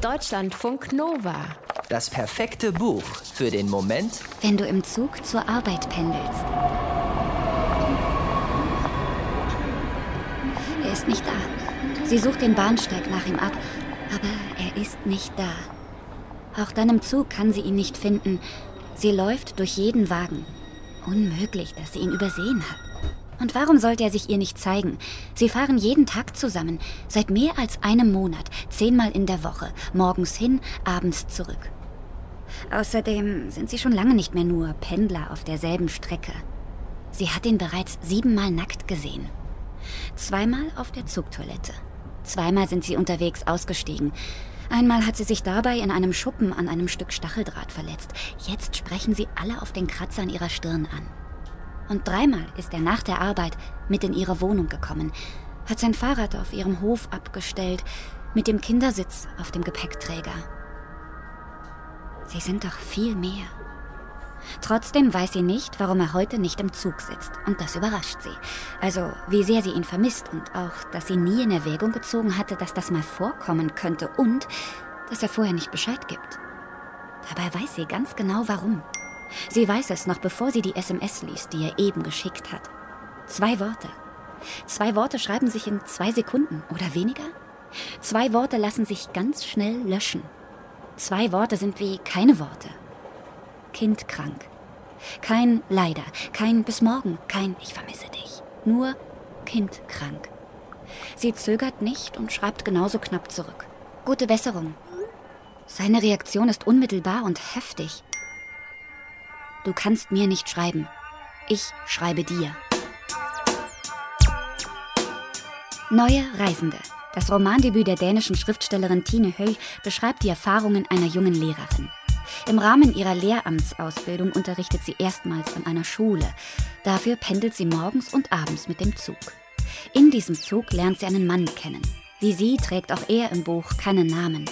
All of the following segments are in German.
Deutschlandfunk Nova. Das perfekte Buch für den Moment, wenn du im Zug zur Arbeit pendelst. Er ist nicht da. Sie sucht den Bahnsteig nach ihm ab, aber er ist nicht da. Auch dann im Zug kann sie ihn nicht finden. Sie läuft durch jeden Wagen. Unmöglich, dass sie ihn übersehen hat. Und warum sollte er sich ihr nicht zeigen? Sie fahren jeden Tag zusammen, seit mehr als einem Monat, zehnmal in der Woche, morgens hin, abends zurück. Außerdem sind sie schon lange nicht mehr nur Pendler auf derselben Strecke. Sie hat ihn bereits siebenmal nackt gesehen. Zweimal auf der Zugtoilette. Zweimal sind sie unterwegs ausgestiegen. Einmal hat sie sich dabei in einem Schuppen an einem Stück Stacheldraht verletzt. Jetzt sprechen sie alle auf den Kratzer an ihrer Stirn an. Und dreimal ist er nach der Arbeit mit in ihre Wohnung gekommen, hat sein Fahrrad auf ihrem Hof abgestellt, mit dem Kindersitz auf dem Gepäckträger. Sie sind doch viel mehr. Trotzdem weiß sie nicht, warum er heute nicht im Zug sitzt. Und das überrascht sie. Also, wie sehr sie ihn vermisst und auch, dass sie nie in Erwägung gezogen hatte, dass das mal vorkommen könnte und dass er vorher nicht Bescheid gibt. Dabei weiß sie ganz genau warum. Sie weiß es noch bevor sie die SMS liest, die er eben geschickt hat. Zwei Worte. Zwei Worte schreiben sich in zwei Sekunden oder weniger. Zwei Worte lassen sich ganz schnell löschen. Zwei Worte sind wie keine Worte. Kind krank. Kein leider, kein bis morgen, kein ich vermisse dich. Nur Kind krank. Sie zögert nicht und schreibt genauso knapp zurück. Gute Besserung. Seine Reaktion ist unmittelbar und heftig. Du kannst mir nicht schreiben. Ich schreibe dir. Neue Reisende. Das Romandebüt der dänischen Schriftstellerin Tine Höll beschreibt die Erfahrungen einer jungen Lehrerin. Im Rahmen ihrer Lehramtsausbildung unterrichtet sie erstmals an einer Schule. Dafür pendelt sie morgens und abends mit dem Zug. In diesem Zug lernt sie einen Mann kennen. Wie sie trägt auch er im Buch keinen Namen.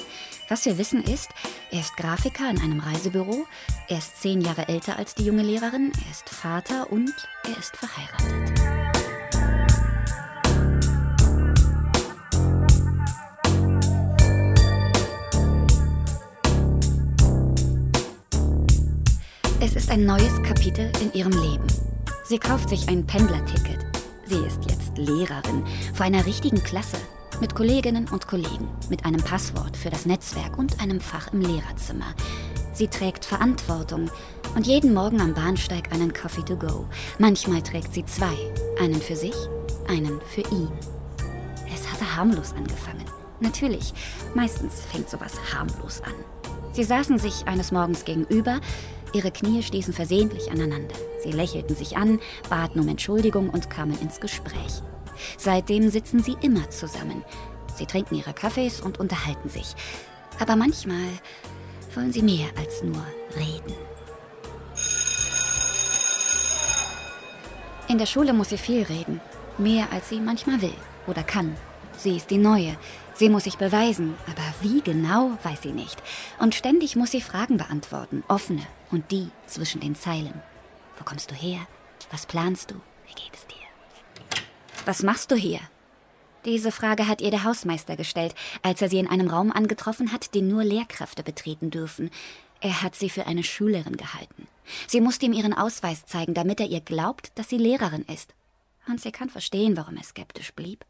Was wir wissen ist, er ist Grafiker in einem Reisebüro, er ist zehn Jahre älter als die junge Lehrerin, er ist Vater und er ist verheiratet. Es ist ein neues Kapitel in ihrem Leben. Sie kauft sich ein Pendlerticket. Sie ist jetzt Lehrerin vor einer richtigen Klasse mit Kolleginnen und Kollegen, mit einem Passwort für das Netzwerk und einem Fach im Lehrerzimmer. Sie trägt Verantwortung und jeden Morgen am Bahnsteig einen Coffee to go. Manchmal trägt sie zwei, einen für sich, einen für ihn. Es hatte harmlos angefangen. Natürlich, meistens fängt sowas harmlos an. Sie saßen sich eines Morgens gegenüber, ihre Knie stießen versehentlich aneinander. Sie lächelten sich an, baten um Entschuldigung und kamen ins Gespräch. Seitdem sitzen sie immer zusammen. Sie trinken ihre Kaffees und unterhalten sich. Aber manchmal wollen sie mehr als nur reden. In der Schule muss sie viel reden. Mehr als sie manchmal will oder kann. Sie ist die Neue. Sie muss sich beweisen, aber wie genau, weiß sie nicht. Und ständig muss sie Fragen beantworten, offene und die zwischen den Zeilen. Wo kommst du her? Was planst du? Wie geht es dir? Was machst du hier? Diese Frage hat ihr der Hausmeister gestellt, als er sie in einem Raum angetroffen hat, den nur Lehrkräfte betreten dürfen. Er hat sie für eine Schülerin gehalten. Sie musste ihm ihren Ausweis zeigen, damit er ihr glaubt, dass sie Lehrerin ist. Und sie kann verstehen, warum er skeptisch blieb.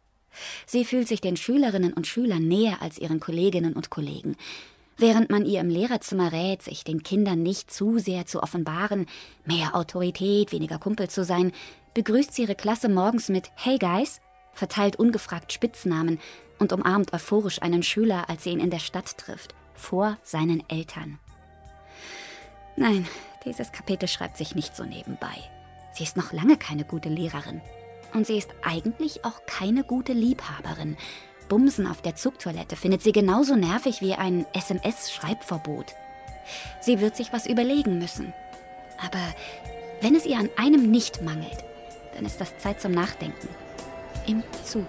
Sie fühlt sich den Schülerinnen und Schülern näher als ihren Kolleginnen und Kollegen. Während man ihr im Lehrerzimmer rät, sich den Kindern nicht zu sehr zu offenbaren, mehr Autorität, weniger Kumpel zu sein, begrüßt sie ihre Klasse morgens mit Hey Guys, verteilt ungefragt Spitznamen und umarmt euphorisch einen Schüler, als sie ihn in der Stadt trifft, vor seinen Eltern. Nein, dieses Kapitel schreibt sich nicht so nebenbei. Sie ist noch lange keine gute Lehrerin. Und sie ist eigentlich auch keine gute Liebhaberin. Bumsen auf der Zugtoilette findet sie genauso nervig wie ein SMS-Schreibverbot. Sie wird sich was überlegen müssen. Aber wenn es ihr an einem nicht mangelt, dann ist das Zeit zum Nachdenken. Im Zug.